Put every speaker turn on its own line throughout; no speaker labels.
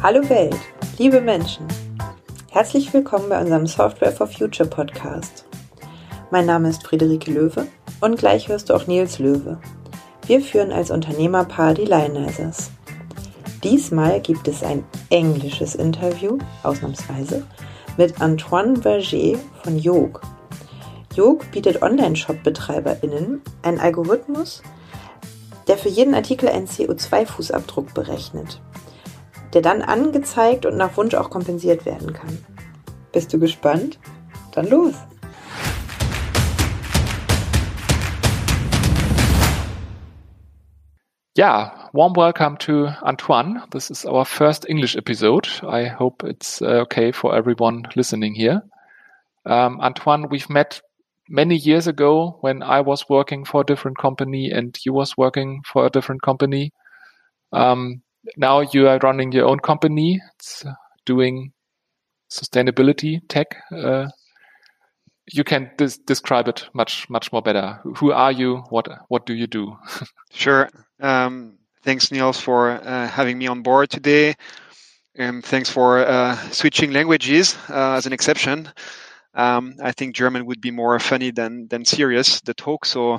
Hallo Welt, liebe Menschen. Herzlich willkommen bei unserem Software for Future Podcast. Mein Name ist Friederike Löwe und gleich hörst du auch Nils Löwe. Wir führen als Unternehmerpaar die Lionizers. Diesmal gibt es ein englisches Interview, ausnahmsweise, mit Antoine Verger von Yog. Yog bietet Online-Shop-BetreiberInnen einen Algorithmus, der für jeden Artikel einen CO2-Fußabdruck berechnet der dann angezeigt und nach Wunsch auch kompensiert werden kann. Bist du gespannt? Dann los!
Yeah, warm welcome to Antoine. This is our first English episode. I hope it's uh, okay for everyone listening here. Um, Antoine, we've met many years ago when I was working for a different company and you was working for a different company. Um, now you are running your own company. It's uh, doing sustainability tech. Uh, you can describe it much much more better. Who are you? What what do you do?
sure. Um, thanks, Nils, for uh, having me on board today. And thanks for uh, switching languages uh, as an exception. Um, I think German would be more funny than than serious the talk. So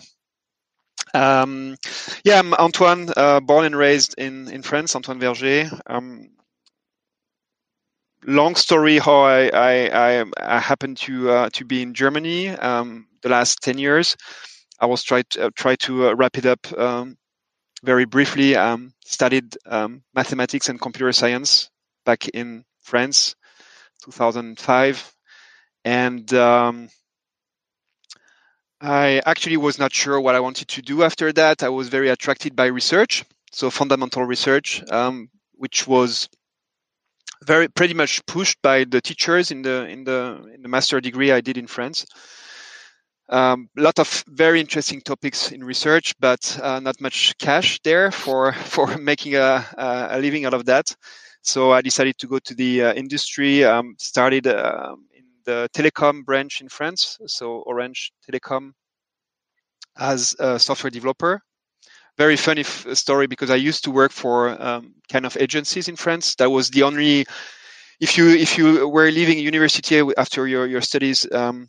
um, yeah, I'm Antoine, uh, born and raised in, in France, Antoine Verger. Um, long story how I, I, I, I happened to uh, to be in Germany um, the last 10 years. I was try to, uh, try to uh, wrap it up um, very briefly. Um, studied um, mathematics and computer science back in France, 2005. And I actually was not sure what I wanted to do after that. I was very attracted by research, so fundamental research, um, which was very pretty much pushed by the teachers in the in the in the master degree I did in France. A um, lot of very interesting topics in research, but uh, not much cash there for for making a, a living out of that. So I decided to go to the uh, industry. Um, started uh, the telecom branch in France, so Orange Telecom, as a software developer. Very funny f- story because I used to work for um, kind of agencies in France. That was the only if you if you were leaving university after your your studies. Um,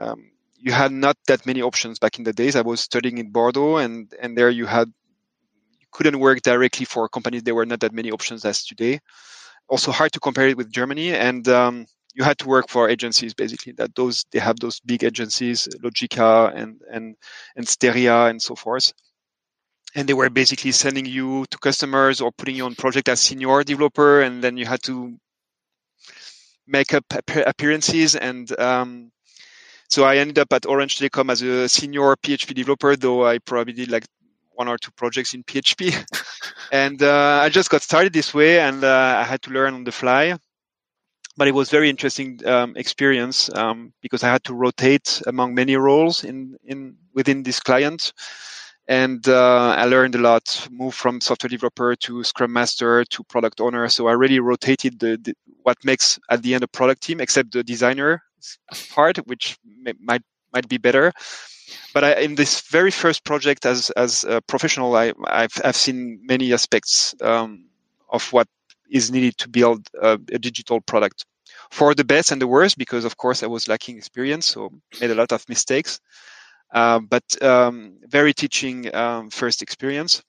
um, you had not that many options back in the days. I was studying in Bordeaux, and and there you had you couldn't work directly for companies. There were not that many options as today. Also hard to compare it with Germany, and um, you had to work for agencies basically that those they have those big agencies logica and and and steria and so forth. And they were basically sending you to customers or putting you on project as senior developer and then you had to make up appearances. And um, so i ended up at orange telecom as a senior php developer though i probably did like one or two projects in php and uh, i just got started this way and uh, i had to learn on the fly but it was very interesting um, experience um, because I had to rotate among many roles in in within this client, and uh, I learned a lot. Moved from software developer to Scrum Master to product owner. So I really rotated the, the what makes at the end a product team, except the designer part, which may, might might be better. But I, in this very first project as as a professional, I, I've I've seen many aspects um, of what is needed to build a, a, digital product for the best and the worst because of course i was lacking experience so made a lot of mistakes. Uh, but um, very teaching um, first experience.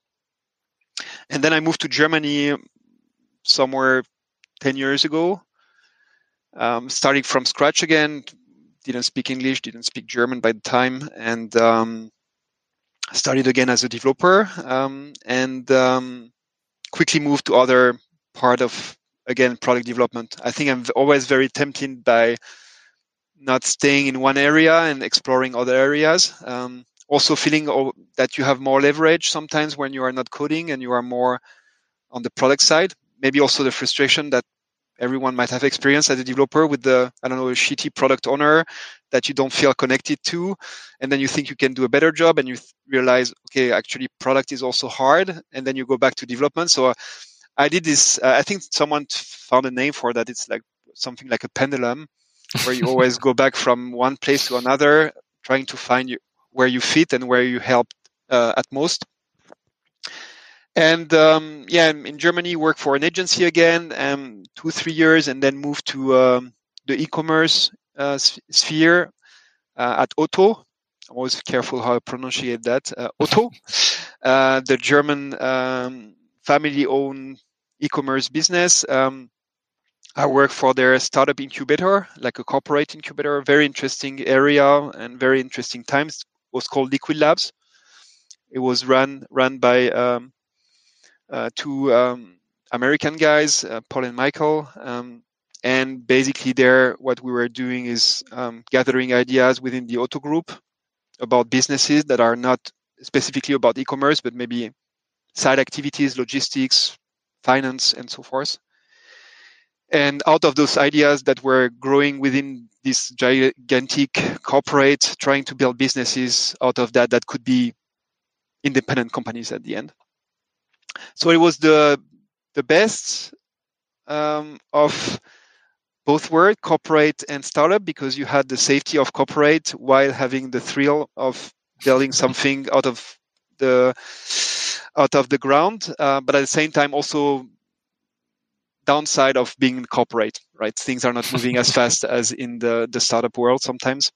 And then i moved to germany somewhere 10 years ago. Um, starting from scratch again didn't speak english didn't speak german by the time and um, started again as a developer um, and um, quickly moved to other part of again product development. I think I'm always very tempted by not staying in one area and exploring other areas. Um, also feeling that you have more leverage sometimes when you are not coding and you are more on the product side. Maybe also the frustration that everyone might have experienced as a developer with the I don't know a shitty product owner that you don't feel connected to, and then you think you can do a better job, and you th- realize okay actually product is also hard, and then you go back to development. So. Uh, I did this. Uh, I think someone found a name for that. It's like something like a pendulum, where you always go back from one place to another, trying to find you, where you fit and where you help uh, at most. and um, yeah, in Germany, worked for an agency again, um, two three years, and then moved to um, the e-commerce uh, sphere uh, at Otto. I'm always careful how I pronunciate that. Uh, Otto, uh, the German um, family-owned e-commerce business. Um, I work for their startup incubator, like a corporate incubator. Very interesting area and very interesting times. It was called Liquid Labs. It was run run by um, uh, two um, American guys, uh, Paul and Michael. Um, and basically, there, what we were doing is um, gathering ideas within the Otto group about businesses that are not specifically about e-commerce, but maybe side activities, logistics, finance, and so forth. And out of those ideas that were growing within this gigantic corporate, trying to build businesses out of that that could be independent companies at the end. So it was the the best um, of both worlds, corporate and startup, because you had the safety of corporate while having the thrill of building something out of the out of the ground, uh, but at the same time also downside of being in corporate, right? Things are not moving as fast as in the the startup world sometimes.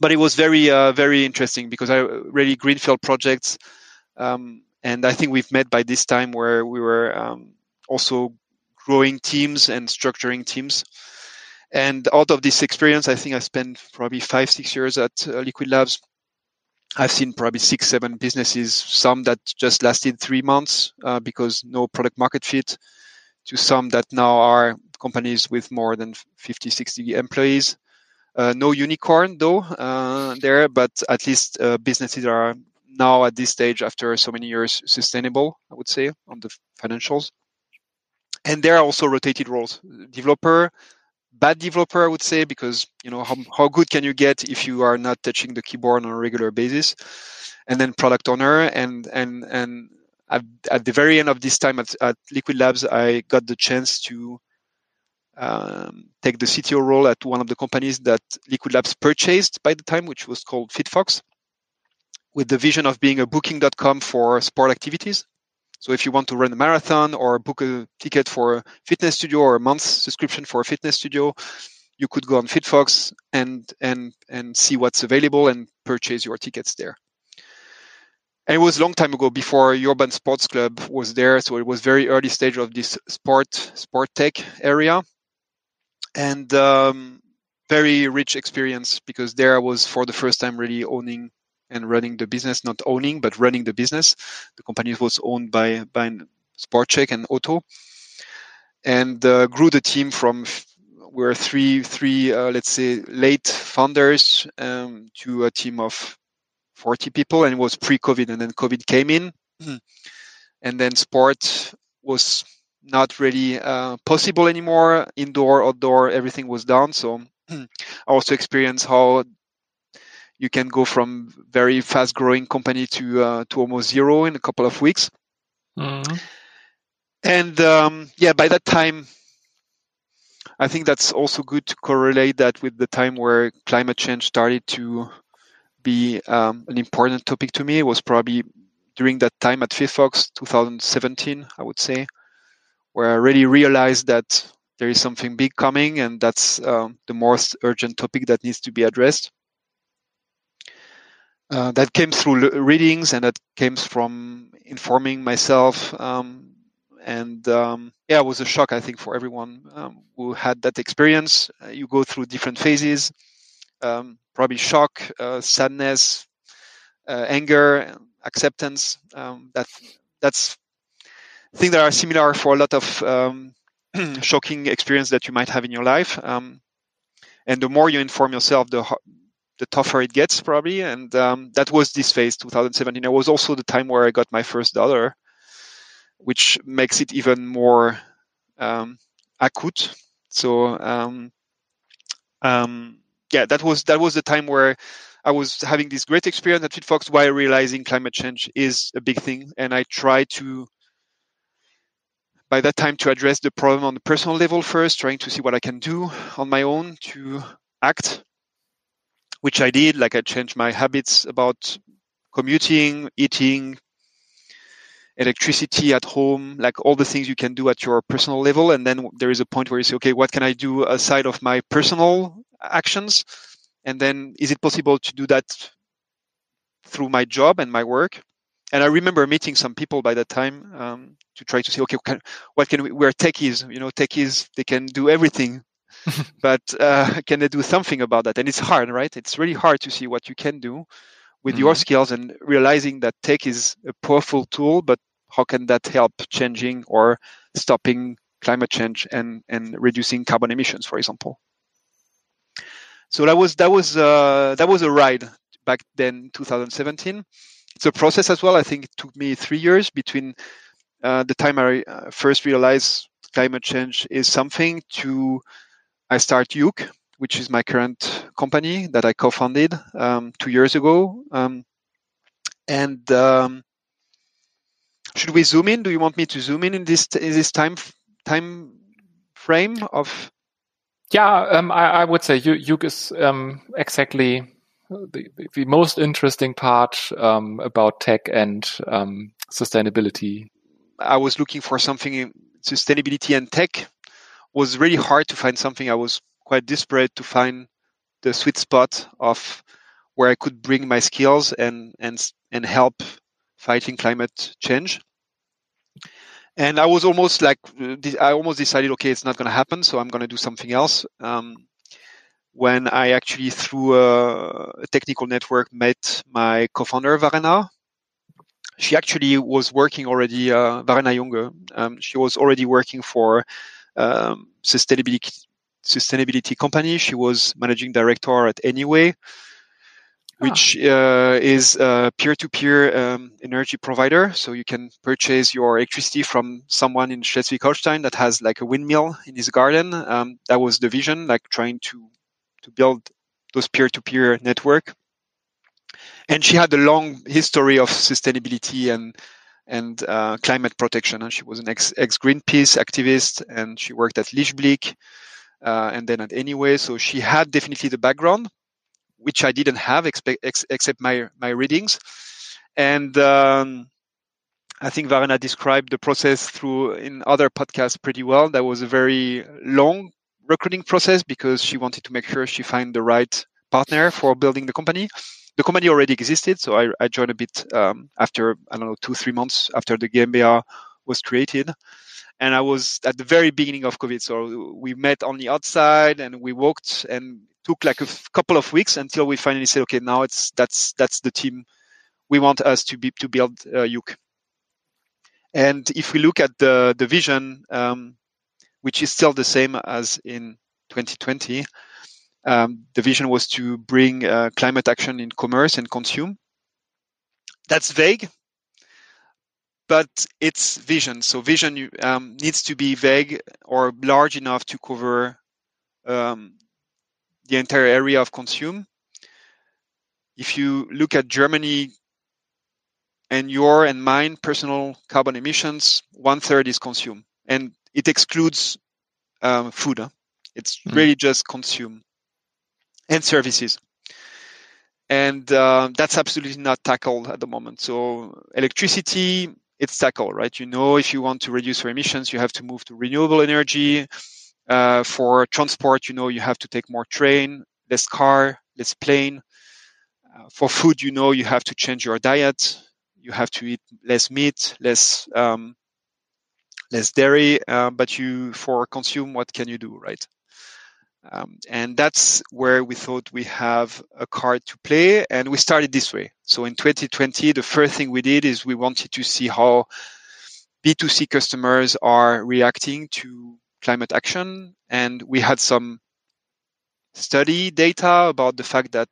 But it was very uh, very interesting because I really greenfield projects, um, and I think we've met by this time where we were um, also growing teams and structuring teams. And out of this experience, I think I spent probably five six years at uh, Liquid Labs I've seen probably six, seven businesses, some that just lasted three months uh, because no product market fit, to some that now are companies with more than 50, 60 employees. Uh, no unicorn though uh, there, but at least uh, businesses are now at this stage after so many years sustainable, I would say, on the financials. And there are also rotated roles. Developer, bad developer, I would say, because you know how, how good can you get if you are not touching the keyboard on a regular basis, and then product owner, and and and at, at the very end of this time at, at Liquid Labs, I got the chance to um, take the CTO role at one of the companies that Liquid Labs purchased by the time, which was called FitFox, with the vision of being a booking.com for sport activities. So if you want to run a marathon or book a ticket for a fitness studio or a month subscription for a fitness studio, you could go on FitFox and and and see what's available and purchase your tickets there. And it was a long time ago before Urban Sports Club was there, so it was very early stage of this sport sport tech area, and um, very rich experience because there I was for the first time really owning and running the business, not owning, but running the business. The company was owned by, by SportScheck and Otto. And uh, grew the team from we were three three uh, let's say late founders um, to a team of 40 people and it was pre-covid and then covid came in. And then sport was not really uh, possible anymore. Indoor outdoor everything was down. So i also experienced how you can go from very fast growing company to uh, to almost zero in a couple of weeks. Mm-hmm. And um, yeah, by that time, I think that's also good to correlate that with the time where climate change started to be um, an important topic to me. It was probably during that time at FitFox 2017, I would say, where I really realized that there is something big coming and that's um, the most urgent topic that needs to be addressed. Uh, that came through readings and that came from informing myself. Um, and um, yeah, it was a shock, I think, for everyone um, who had that experience. Uh, you go through different phases, um, probably shock, uh, sadness, uh, anger, acceptance. Um, that that's things that are similar for a lot of um, shocking experience that you might have in your life. and the more you inform yourself, the the tougher it gets probably. And um, that was this phase, 2017. It was also the time where I got my first daughter, which makes it even more um, acute. So um, um, yeah, that was that was the time where I was having this great experience at FitFox while realizing climate change is a big thing, and I try to by that time to address the problem on the personal level first, trying to see what I can do on my own to act which I did. Like I changed my habits about commuting, eating, electricity at home, like all the things you can do at your personal level. And then there is a point where you say, okay, what can I do aside of my personal actions? And then is it possible to do that through my job and my work? And I remember meeting some people by that time um, to try to say, okay, can, what can we, we're techies, you know, techies, they can do everything. but uh, can they do something about that? And it's hard, right? It's really hard to see what you can do with mm-hmm. your skills and realizing that tech is a powerful tool, but how can that help changing or stopping climate change and, and reducing carbon emissions, for example? So that was that was uh, that was a ride back then, 2017. It's a process as well. I think it took me three years between uh, the time I uh, first realized climate change is something to I start Yook, which is my current company that I co-founded um, two years ago. Um, and um, should we zoom in? Do you want me to zoom in in this in this time time frame of?
Yeah, um, I, I, would say Yook is um, exactly the, the, most interesting part um, about tech and sustainability.
I was looking for something in sustainability and tech was really hard to find something. I was quite desperate to find the sweet spot of where I could bring my skills and and and help fighting climate change. And I was almost like I almost decided, okay, it's not going to happen, so I'm going to do something else. Um, when I actually, through a, a, technical network, met my co-founder Verena. She actually was working already, uh, Verena Junge. Um, she was already working for um, sustainability sustainability company. She was managing director at Enyway, which uh, is a peer-to-peer um, energy provider. So you can purchase your electricity from someone in Schleswig-Holstein that has like a windmill in his garden. Um, that was the vision, like trying to to build those peer-to-peer network. And she had a long history of sustainability and and uh, climate protection. And she was an ex, ex Greenpeace activist, and she worked at Lichtblick, uh, and then at Enyway. So she had definitely the background, which I didn't have expe- ex- except my my readings. And um, I think Verena described the process through in other podcasts pretty well. That was a very long recruiting process because she wanted to make sure she find the right partner for building the company the company already existed, so I, I joined a bit um, after I don't know two three months after the GmbH was created, and I was at the very beginning of COVID. So we met on the outside and we walked and took like a f- couple of weeks until we finally said, okay, now it's that's that's the team we want us to be to build uh, Yook. And if we look at the the vision, um, which is still the same as in 2020, um, the vision was to bring uh, climate action in commerce and consume. That's vague, but it's vision. So vision um, needs to be vague or large enough to cover um, the entire area of consume. If you look at Germany and your and mine personal carbon emissions, one third is consume, and it excludes um, food. Huh? It's mm. really just consume and services. And uh, that's absolutely not tackled at the moment. So electricity, it's tackled, right? You know, if you want to reduce your emissions, you have to move to renewable energy. Uh, for transport, you know, you have to take more train, less car, less plane. Uh, for food, you know, you have to change your diet. You have to eat less meat, less um, less dairy. Uh, but you, for consume, what can you do, right? Um, and that's where we thought we have a card to play. And we started this way. So in 2020, the first thing we did is we wanted to see how B2C customers are reacting to climate action. And we had some study data about the fact that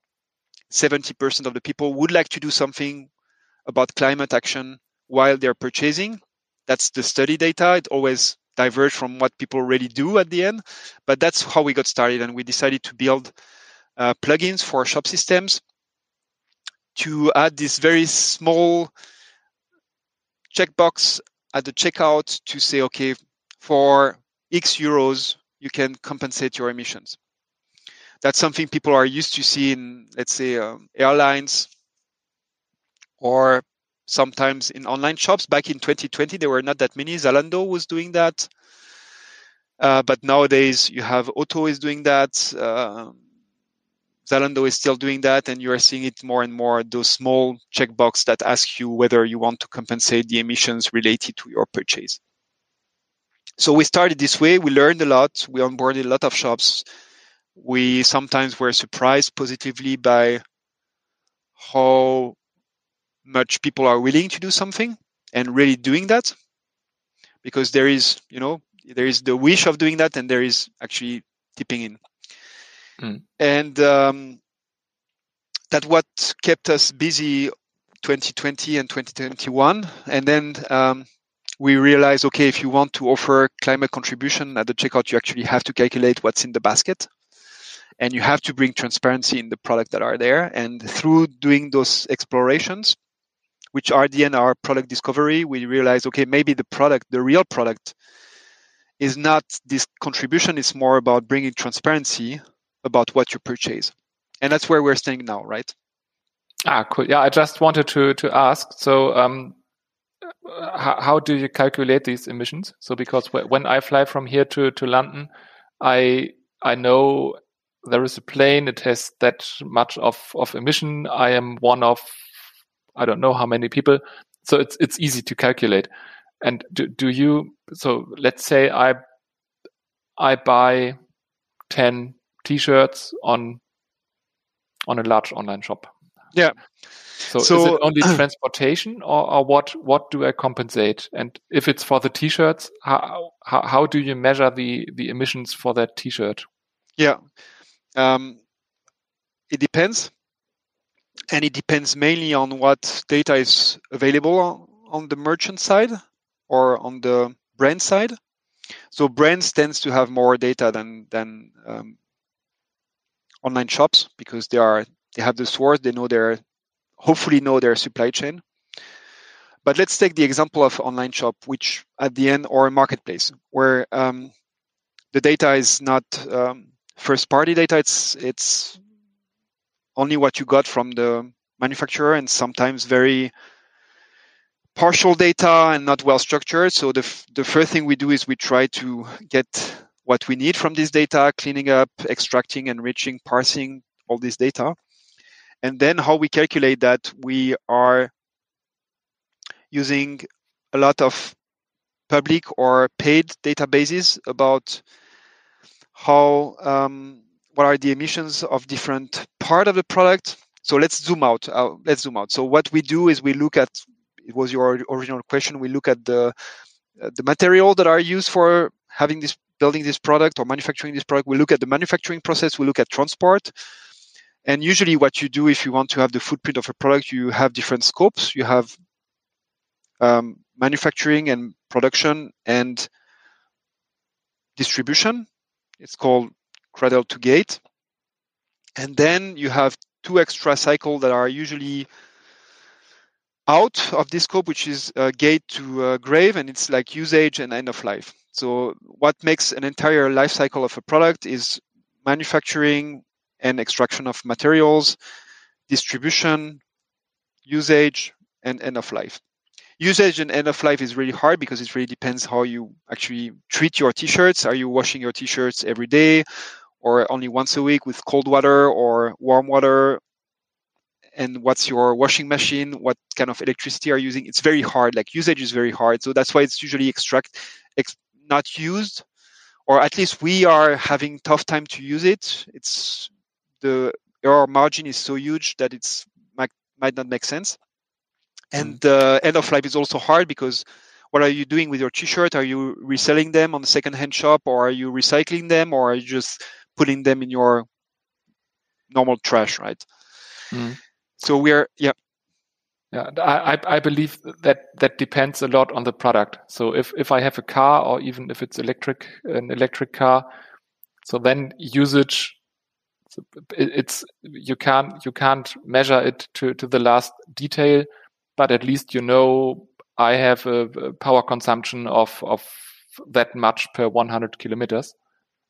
70% of the people would like to do something about climate action while they're purchasing. That's the study data. It always diverge from what people really do at the end. But that's how we got started, and we decided to build uh, plugins for shop systems to add this very small checkbox at the checkout to say, okay, for X euros, you can compensate your emissions. That's something people are used to see in, let's say, um, airlines or sometimes in online shops. Back in 2020, there were not that many. Zalando was doing that. Uh, but nowadays, you have Otto is doing that. Uh, Zalando is still doing that, and you are seeing it more and more. Those small checkbox that ask you whether you want to compensate the emissions related to your purchase. So we started this way. We learned a lot. We onboarded a lot of shops. We sometimes were surprised positively by how much people are willing to do something and really doing that because there is you know there is the wish of doing that and there is actually tipping in. Mm. and um, that what kept us busy 2020 and 2021 and then um, we realized okay if you want to offer climate contribution at the checkout you actually have to calculate what's in the basket. And you have to bring transparency in the product that are there. And through doing those explorations which end our product discovery we realize okay maybe the product the real product is not this contribution it's more about bringing transparency about what you purchase. And that's where we're staying now right?
Ah cool. Yeah i just wanted to to ask so um how, how do you calculate these emissions? So because when i fly from here to to london i i know there is a plane it has that much of of emission. I am one of i don't know how many people. So it's it's easy to calculate. And do, do you so let's say i i buy 10 t-shirts on on a large online shop.
Yeah.
So, so is it only transportation or, or what what do i compensate? And if it's for the t-shirts how, how how do you measure the the emissions for that t-shirt?
Yeah. Um, it depends, and it depends mainly on what data is available on the merchant side or on the brand side. So brands tends to have more data than than um, online shops because they are they have the source, they know their hopefully know their supply chain. But let's take the example of online shop, which at the end or a marketplace where um, the data is not um, first party data it's it's only what you got from the manufacturer and sometimes very partial data and not well structured. So the, the first thing we do is we try to get what we need from this data cleaning up extracting enriching parsing all this data. And then how we calculate that we are using a lot of public or paid databases about how um, what are the emissions of different part of the product. So let's zoom out. Uh, let's zoom out. So what we do is we look at it was your original question. We look at the uh, the material that are used for having this building this product or manufacturing this product. We look at the manufacturing process. We look at transport. And usually, what you do if you want to have the footprint of a product, you have different scopes. You have um, manufacturing and production and distribution it's called cradle to gate. And then you have two extra cycles that are usually out of this scope, which is uh, gate to uh, grave, and it's like usage and end of life. So what makes an entire life cycle of a product is manufacturing and extraction of materials, distribution, usage, and end of life usage and end of life is really hard because it really depends how you actually treat your t-shirts. Are you washing your t-shirts every day or only once a week with cold water or warm water? And what's your washing machine? What kind of electricity are you using? It's very hard. Like usage is very hard. So that's why it's usually extract, ex, not used, or at least we are having tough time to use it. It's the error margin is so huge that it's might, might not make sense. And mm. end of life is also hard because what are you doing with your t-shirt? Are you reselling them on the second-hand shop, or are you recycling them, or are you just putting them in your normal trash, right? Mm. So we're yeah.
Yeah, I, I believe that that depends a lot on the product. So if, if I have a car or even if it's electric, an electric car, so then usage, it's, you can't, you can't measure it to, to the last detail but at least you know I have a, a power consumption of of that much per 100 kilometers.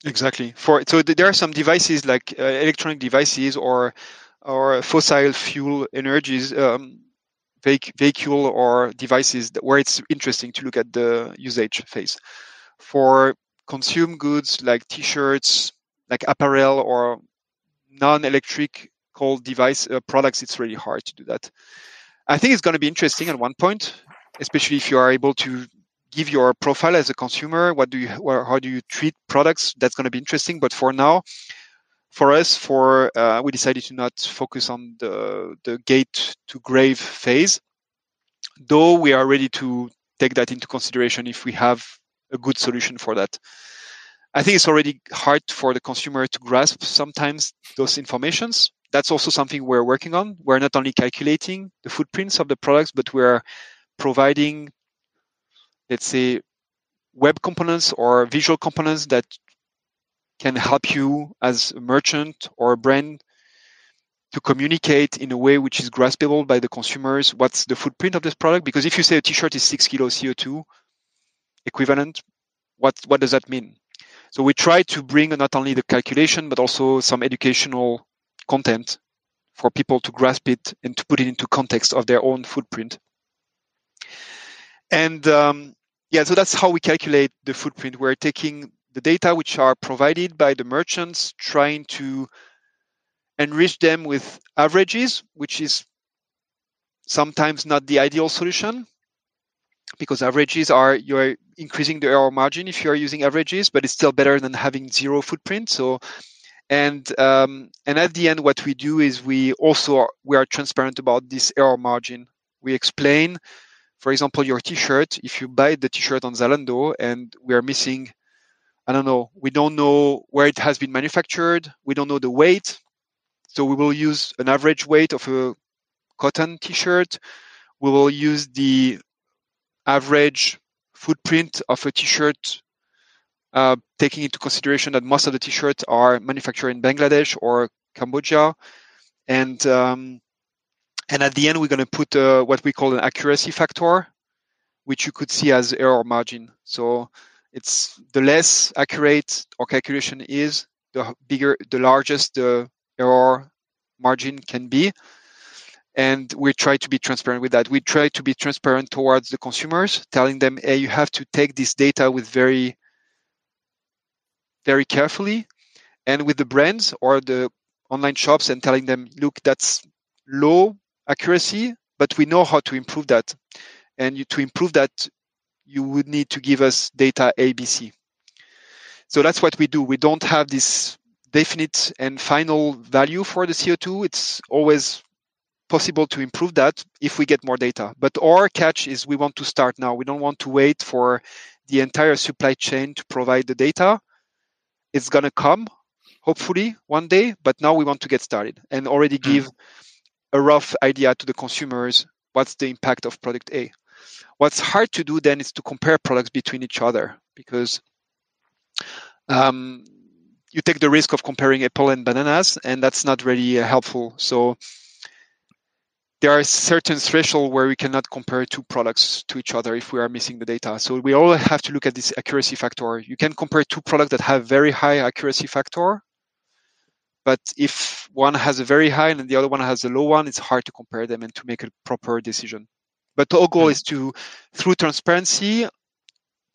Exactly. For so there are some devices like uh, electronic devices or or fossil fuel energies um, vehicle or devices where it's interesting to look at the usage phase. For consume goods like t-shirts, like apparel or non-electric cold device uh, products, it's really hard to do that. I think it's going to be interesting at one point, especially if you are able to give your profile as a consumer. What do you, how do you treat products? That's going to be interesting. But for now, for us, for uh, we decided to not focus on the the gate to grave phase, though we are ready to take that into consideration if we have a good solution for that. I think it's already hard for the consumer to grasp sometimes those informations. That's also something we're working on. We're not only calculating the footprints of the products, but we're providing, let's say, web components or visual components that can help you as a merchant or a brand to communicate in a way which is graspable by the consumers what's the footprint of this product? Because if you say a t-shirt is 6 kilo co2 equivalent what what does that mean? So we try to bring not only the calculation but also some educational content for people to grasp it and to put it into context of their own footprint and um, yeah so that's how we calculate the footprint we're taking the data which are provided by the merchants, trying to enrich them with averages, which is sometimes not the ideal solution because averages are you're increasing the error margin if you're using averages, but it's still better than having zero footprint. So and um, and at the end what we do is we also are, we are transparent about this error margin we explain for example your t-shirt if you buy the t-shirt on zalando and we are missing I don't know, we don't know where it has been manufactured, we don't know the weight. So we will use an average weight of a cotton t-shirt. We will use the average footprint of a t-shirt, uh, taking into consideration that most of the t-shirts are manufactured in Bangladesh or Cambodia. And um, and at the end, we're going to put uh, what we call an accuracy factor, which you could see as error margin. So it's the less accurate our calculation is, the bigger, the largest the error margin can be. And we try to be transparent with that. We try to be transparent towards the consumers, telling them, hey, you have to take this data with very, very carefully. And with the brands or the online shops and telling them, look, that's low accuracy, but we know how to improve that. And you, to improve that, you would need to give us data ABC. So that's what we do. We don't have this definite and final value for the CO2. It's always possible to improve that if we get more data. But our catch is we want to start now. We don't want to wait for the entire supply chain to provide the data. It's going to come, hopefully, one day. But now we want to get started and already hmm. give a rough idea to the consumers what's the impact of product A. What's hard to do then is to compare products between each other because um, you take the risk of comparing apple and bananas, and that's not really uh, helpful. So there are certain thresholds where we cannot compare two products to each other if we are missing the data. So we all have to look at this accuracy factor. You can compare two products that have very high accuracy factor, but if one has a very high and the other one has a low one, it's hard to compare them and to make a proper decision. But our goal is to, through transparency,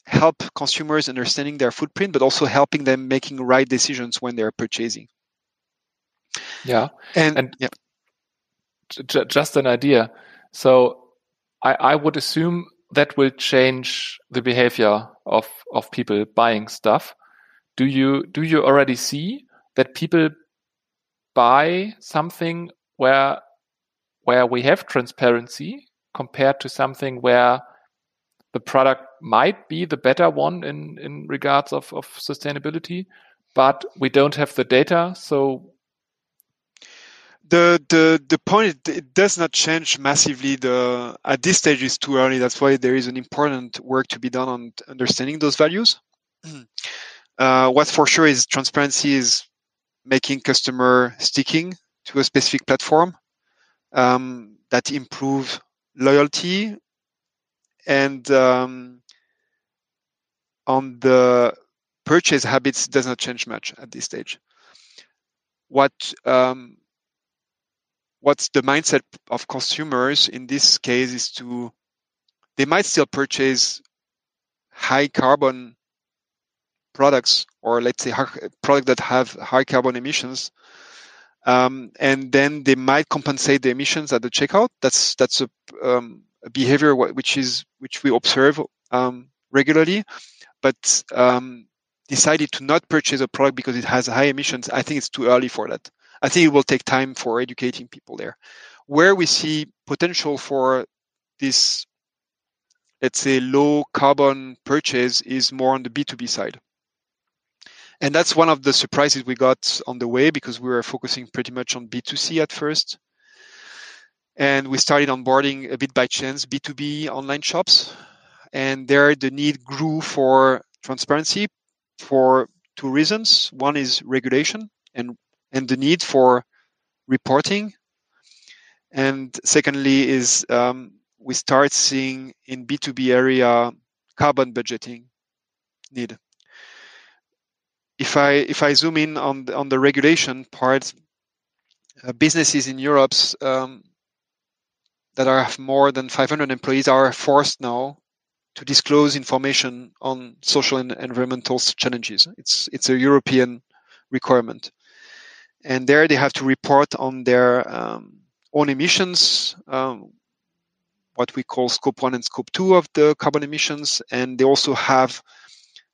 help consumers understanding their footprint, but also helping them making right decisions when they're purchasing.
Yeah,
and, and yeah.
J- just an idea. So I, I would assume that will change the behavior of of people buying stuff. Do you do you already see that people buy something where where we have transparency compared to something where the product might be the better one in, in regards of, of sustainability, but we don't have the data. So
the the the point it does not change massively the at this stage is too early that's why there is an important work to be done on understanding those values uh, what's for sure is transparency is making customer sticking to a specific platform um, that improve loyalty and um, on the purchase habits does not change much at this stage. What um, what's the mindset of consumers in this case is to they might still purchase high carbon products or let's say products that have high carbon emissions um, and then they might compensate the emissions at the checkout that's that's a, um, a behavior which is which we observe um, regularly but um, decided to not purchase a product because it has high emissions i think it's too early for that I think it will take time for educating people there. Where we see potential for this, let's say, low carbon purchase is more on the B2B side. And that's one of the surprises we got on the way because we were focusing pretty much on B2C at first. And we started onboarding a bit by chance B2B online shops. And there the need grew for transparency for two reasons. One is regulation and and the need for reporting. And secondly, is um, we start seeing in B2B area carbon budgeting need. If I if I zoom in on the, on the regulation part, uh, businesses in Europe um, that are more than 500 employees are forced now to disclose information on social and environmental challenges. It's it's a European requirement and there they have to report on their um, own emissions, um, what we call scope one and scope two of the carbon emissions, and they also have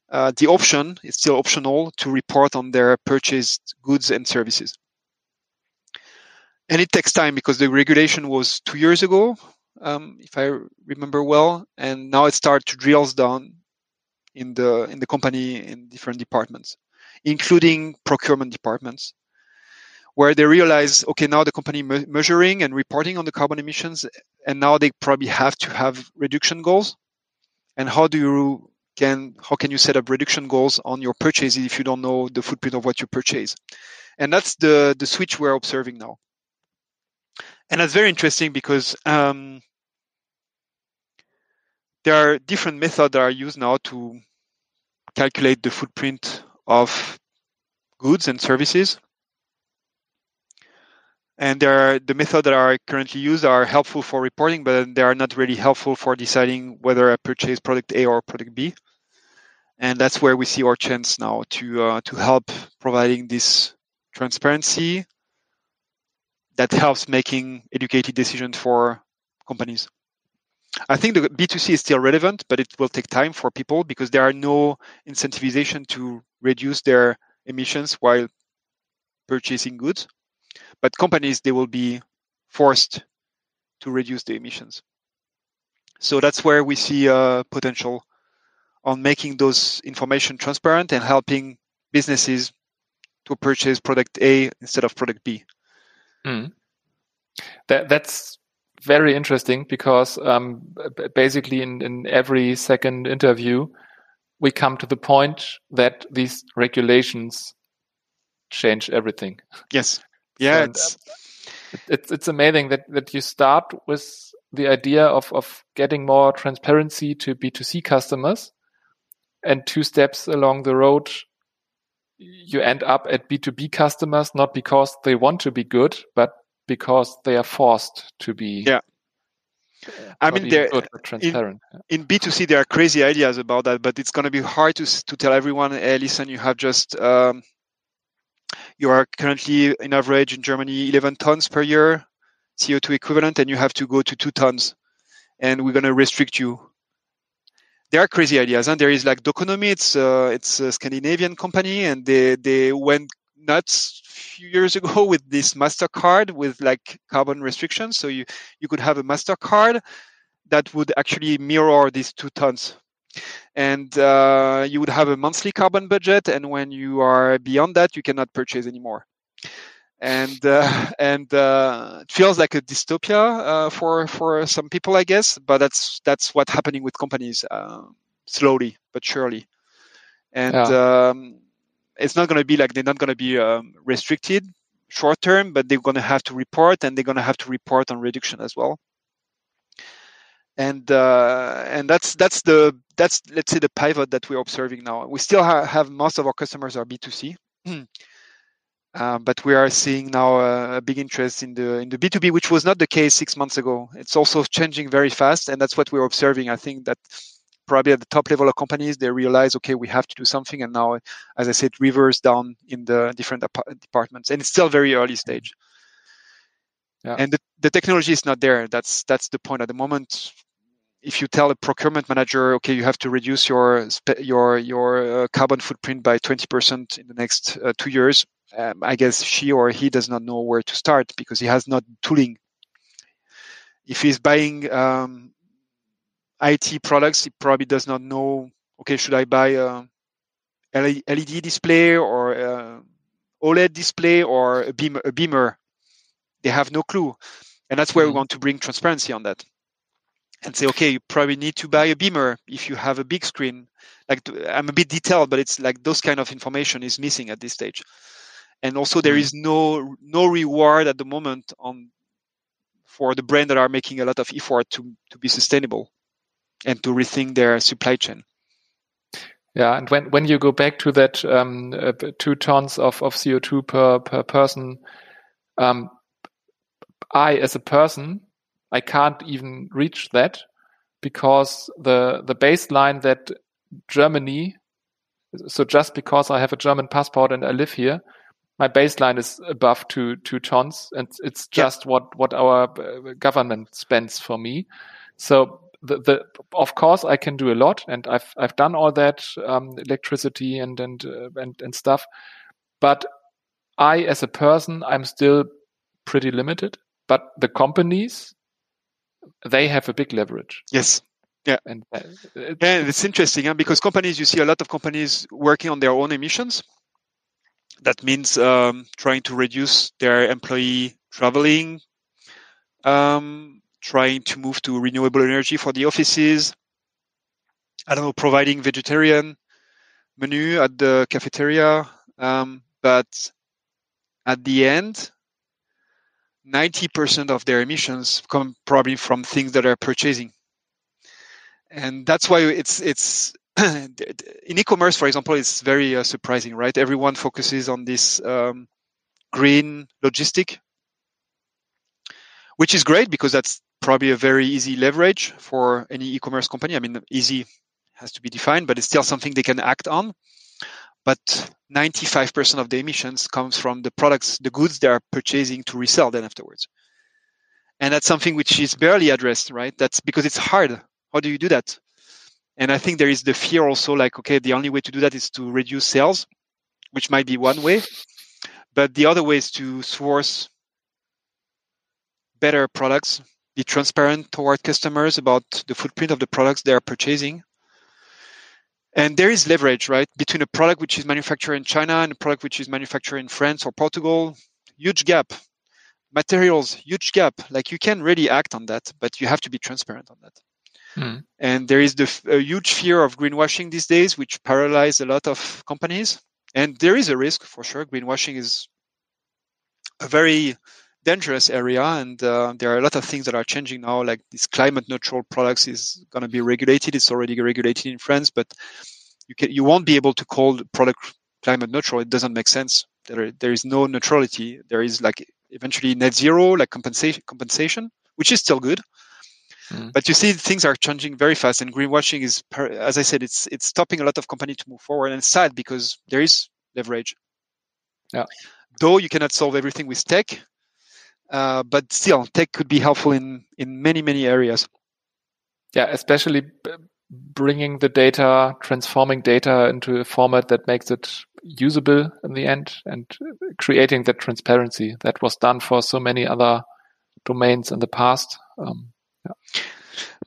uh, the option, it's still optional, to report on their purchased goods and services. And it takes time because the regulation was two years ago, um, if I remember well, and now it starts to drill down in the in the company in different departments, including procurement departments where they realize, okay, now the company me- measuring and reporting on the carbon emissions, and now they probably have to have reduction goals. And how do you can how can you set up reduction goals on your purchases if you don't know the footprint of what you purchase? And that's the the switch we're observing now. And that's very interesting because um, there are different methods that are used now to calculate the footprint of goods and services and are, the methods that are currently used are helpful for reporting, but they are not really helpful for deciding whether I purchase product A or product B. And that's where we see our chance now to uh, to help providing this transparency that helps making educated decisions for companies. I think the B2C is still relevant, but it will take time for people because there are no incentivization to reduce their emissions while purchasing goods but companies they will be forced to reduce the emissions. So that's where we see uh, potential on making those information transparent and helping businesses to purchase product A instead of product B.
Mm. That that's very interesting because um, basically in, in every second interview we come to the point that these regulations change everything.
Yes. Yeah,
it's, it's it's amazing that that you start with the idea of of getting more transparency to B2C customers and two steps along the road you end up at B2B customers not because they want to be good but because they are forced to be
yeah I mean, there
transparent.
In, in, B2C, there are crazy ideas about that, but it's going to be hard to to tell everyone, hey, listen, you have just um, you are currently in average in Germany 11 tons per year CO2 equivalent, and you have to go to two tons, and we're going to restrict you. There are crazy ideas, and there is like Doconomy. It's uh, it's a Scandinavian company, and they they went nuts a few years ago with this Mastercard with like carbon restrictions. So you you could have a Mastercard that would actually mirror these two tons and uh, you would have a monthly carbon budget and when you are beyond that you cannot purchase anymore and uh, and uh, it feels like a dystopia uh, for for some people i guess but that's that's what's happening with companies uh, slowly but surely and yeah. um, it's not going to be like they're not going to be um, restricted short term but they're going to have to report and they're going to have to report on reduction as well and uh, and that's that's the that's let's say the pivot that we're observing now. We still ha- have most of our customers are B2C. Uh, but we are seeing now a, a, big interest in the in the B2B, which was not the case six months ago. It's also changing very fast, and that's what we're observing. I think that probably at the top level of companies, they realize, okay, we have to do something, and now, as I said, reverse down in the different departments, and it's still very early stage. Yeah. And the, the technology is not there. That's that's the point at the moment. If you tell a procurement manager, okay, you have to reduce your your your uh, carbon footprint by 20% in the next uh, two years, um, I guess she or he does not know where to start because he has not tooling. If he's buying um, IT products, he probably does not know. Okay, should I buy a LED display or a OLED display or a beamer? A beamer? They have no clue, and that's where mm-hmm. we want to bring transparency on that and say, okay, you probably need to buy a beamer if you have a big screen. Like I'm a bit detailed, but it's like those kind of information is missing at this stage and also there mm-hmm. no no reward at the moment on for the brand that are making a lot of effort to to be sustainable and to rethink their supply chain.
Yeah, and when when you go back to that um, uh, two tons of, of CO two per per person, um, I as a person I can't even reach that because the the baseline that Germany, so just because I have a German passport and I live here, my baseline is above two two tons, and it's just what what our uh, government spends for me. So the, the of course I can do a lot, and I've I've done all that um, electricity and and, uh, and and stuff, but I as a person I'm still pretty limited. But the companies they have a big leverage.
Yes. Yeah. And uh, yeah, it's interesting huh? because companies, you see a lot of companies working on their own emissions that means um, trying to reduce their employee traveling, um, trying to move to renewable energy for the offices. I don't know, providing vegetarian menu at the cafeteria. Um, but at the end, 90% of their emissions come probably from things that are purchasing. And that's why it's it's in e-commerce, for example, it's very uh, surprising, right? Everyone focuses on this um, green logistic, which is great because that's probably a very easy leverage for any e-commerce company. I mean, easy has to be defined, but it's still something they can act on. But 95% of the emissions comes from the products, the goods they are purchasing to resell then afterwards. And that's something which is barely addressed, right? That's because it's hard. How do you do that? And I think there is the fear also like, okay, the only way to do that is to reduce sales, which might be one way. But the other way is to source better products, be transparent toward customers about the footprint of the products they are purchasing. And there is leverage, right, between a product which is manufactured in China and a product which is manufactured in France or Portugal. Huge gap. Materials, huge gap. Like you can really act on that, but you have to be transparent on that. Mm. And there is the a huge fear of greenwashing these days, which paralyzes a lot of companies. And there is a risk for sure. Greenwashing is a very dangerous area, and uh, there are a lot of things that are changing now. Like this climate neutral products is going to be regulated. It's already regulated in France, but you can you won't be able to call the product climate neutral. It doesn't make sense. There there is no neutrality. There is like eventually net zero, like compensation compensation, which is still good. Mm. But you see, things are changing very fast, and greenwashing is, as I said, it's it's stopping a lot of companies to move forward, and it's sad because there is leverage.
Yeah.
Though you cannot solve everything with tech, uh, but still, tech could be helpful in in many many areas.
Yeah, especially bringing the data, transforming data into a format that makes it usable in the end, and creating that transparency that was done for so many other domains in the past. Um,
yeah.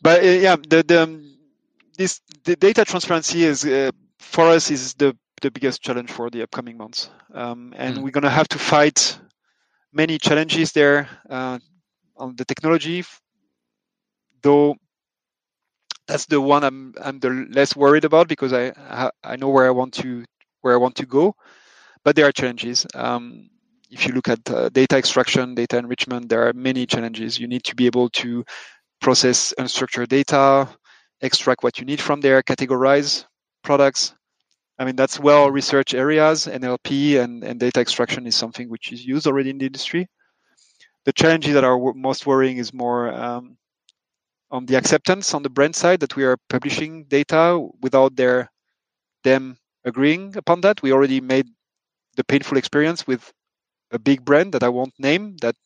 But uh, yeah, the, the um, this the data transparency is uh, for us is the the biggest challenge for the upcoming months, um, and mm. we're gonna have to fight many challenges there uh, on the technology. Though that's the one I'm I'm the less worried about because I I know where I want to where I want to go, but there are challenges. Um, if you look at uh, data extraction, data enrichment, there are many challenges. You need to be able to process unstructured data, extract what you need from there, categorize products, I mean, that's well researched areas. NLP and, and data extraction is something which is used already in the industry. The challenges that are most worrying is more um, on the acceptance on the brand side that we are publishing data without their them agreeing upon that. We already made the painful experience with a big brand that I won't name that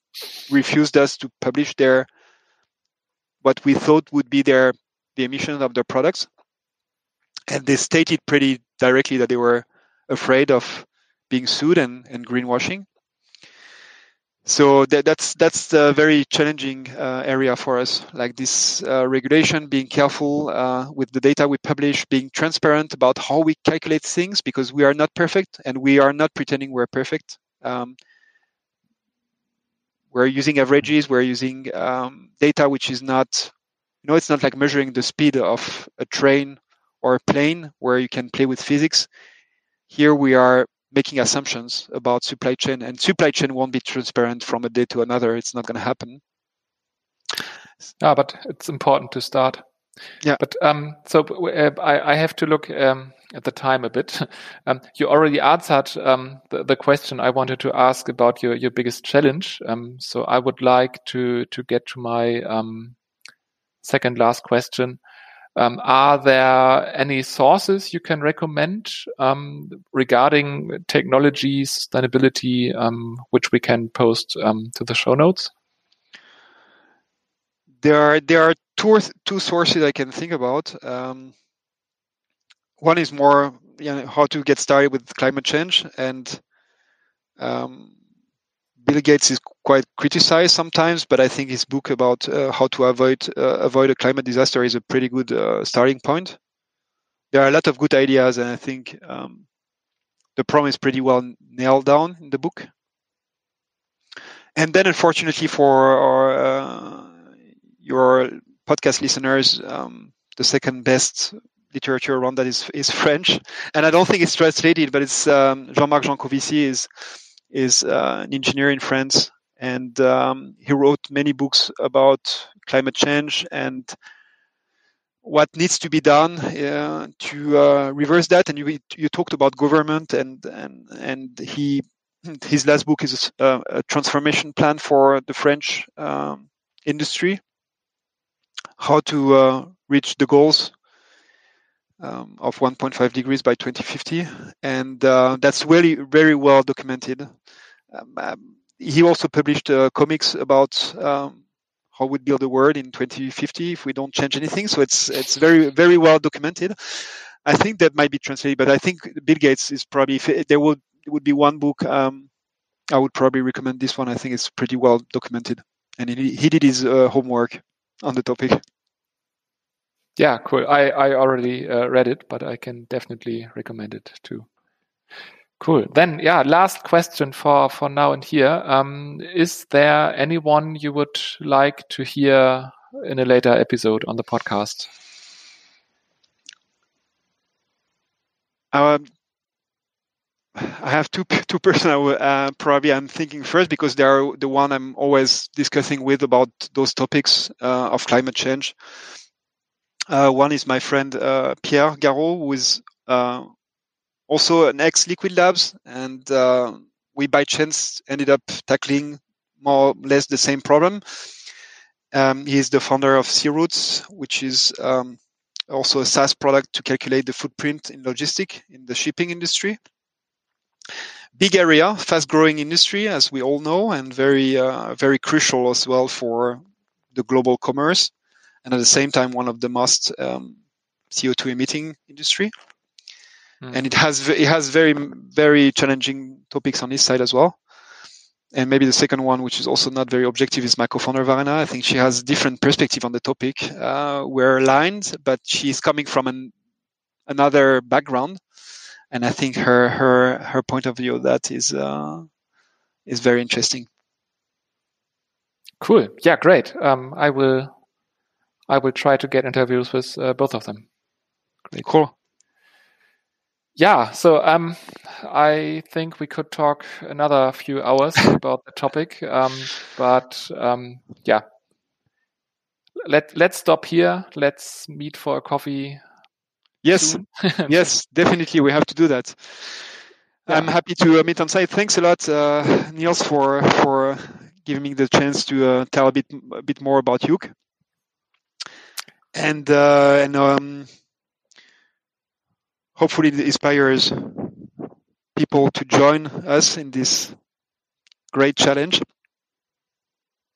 refused us to publish their what we thought would be their the emission of their products. And they stated pretty directly that they were afraid of being sued and, and greenwashing. So that, that's that's a very challenging uh, area for us. Like this uh, regulation being careful uh, with the data we publish being transparent about how we calculate things because we are not perfect and we are not pretending we're perfect. Um, we're using averages we're using um, data which is not you know it's not like measuring the speed of a train or a plane where you can play with physics. Here we are making assumptions about supply chain and supply chain won't be transparent from a day to another. It's not going to happen.
Yeah but it's important to start
yeah.
But um so uh, I, I have to look um at the time a bit. Um you already answered um the, the question i wanted to ask about your your biggest challenge. Um so i would like to to get to my um second last question. Um, are there any sources you can recommend um, regarding technology sustainability, um, which we can post um, to the show notes?
There are there are two two sources I can think about. Um, one is more you know, how to get started with climate change, and um, Bill Gates is quite criticized sometimes, but I think his book about uh, how to avoid uh, avoid a climate disaster is a pretty good uh, starting point. There are a lot of good ideas, and I think um, the problem is pretty well nailed down in the book. And then, unfortunately, for our, uh, your podcast listeners, um, the second best literature around that is is French, and I don't think it's translated, but it's um, Jean-Marc Jancovici is is uh, an engineer in France, and um, he wrote many books about climate change and what needs to be done uh, to uh, reverse that. And you you talked about government, and and and he his last book is a, a transformation plan for the French um, industry, how to uh, reach the goals um, of 1.5 degrees by 2050, and uh, that's really very well documented. Um, um, he also published uh, comics about um, how we build the world in 2050 if we don't change anything. So it's it's very very well documented. I think that might be translated, but I think Bill Gates is probably there would would be one book. Um, I would probably recommend this one. I think it's pretty well documented, and he, he did his uh, homework on the topic.
Yeah, cool. I, I already uh, read it, but I can definitely recommend it too. Cool. Then, yeah, last question for, for now and here. Um, is there anyone you would like to hear in a later episode on the podcast?
Um, I have two two person. Uh, probably I'm thinking first because they are the one I'm always discussing with about those topics uh, of climate change. Uh, one is my friend uh, Pierre Garot, who is uh, also an ex Liquid Labs, and uh, we by chance ended up tackling more or less the same problem. Um, he is the founder of Searoutes, which is um, also a SaaS product to calculate the footprint in logistic in the shipping industry. Big area, fast-growing industry, as we all know, and very, uh, very crucial as well for the global commerce and at the same time one of the most um, CO2 emitting industry. Mm. And it has it has very very challenging topics on this side as well. And maybe the second one, which is also not very objective, is my co-founder Verena. I think she has different perspective on the topic. Uh, we're aligned, but she's coming from an, another background, and I think her her her point of view of that is uh, is very interesting.
Cool. Yeah, great. Um, I will I will try to get interviews with uh, both of them.
Great. Cool.
Yeah, so um, I think we could talk another few hours about the topic, um, but um, yeah, let let's stop here. Let's meet for a coffee
Yes, yes, definitely. We have to do that. Yeah. I'm happy to meet on site. Thanks a lot, uh, Nils, for for giving me the chance to uh, tell a bit a bit more about Yook. And uh, and um, hopefully it inspires people to join us in this great challenge.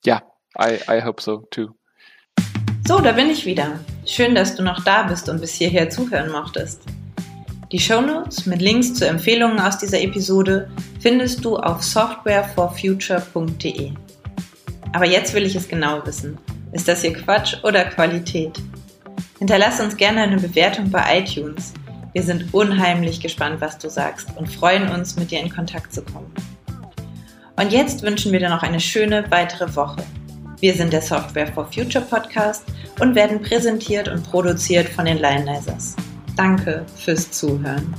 Yeah, I, I hope so too.
So, da bin ich wieder. Schön, dass du noch da bist und bis hierher zuhören mochtest. Die Shownotes mit Links zu Empfehlungen aus dieser Episode findest du auf softwareforfuture.de. Aber jetzt will ich es genau wissen. Ist das hier Quatsch oder Qualität? Hinterlass uns gerne eine Bewertung bei iTunes. Wir sind unheimlich gespannt, was du sagst und freuen uns, mit dir in Kontakt zu kommen. Und jetzt wünschen wir dir noch eine schöne weitere Woche. Wir sind der Software for Future Podcast und werden präsentiert und produziert von den Lionizers. Danke fürs Zuhören.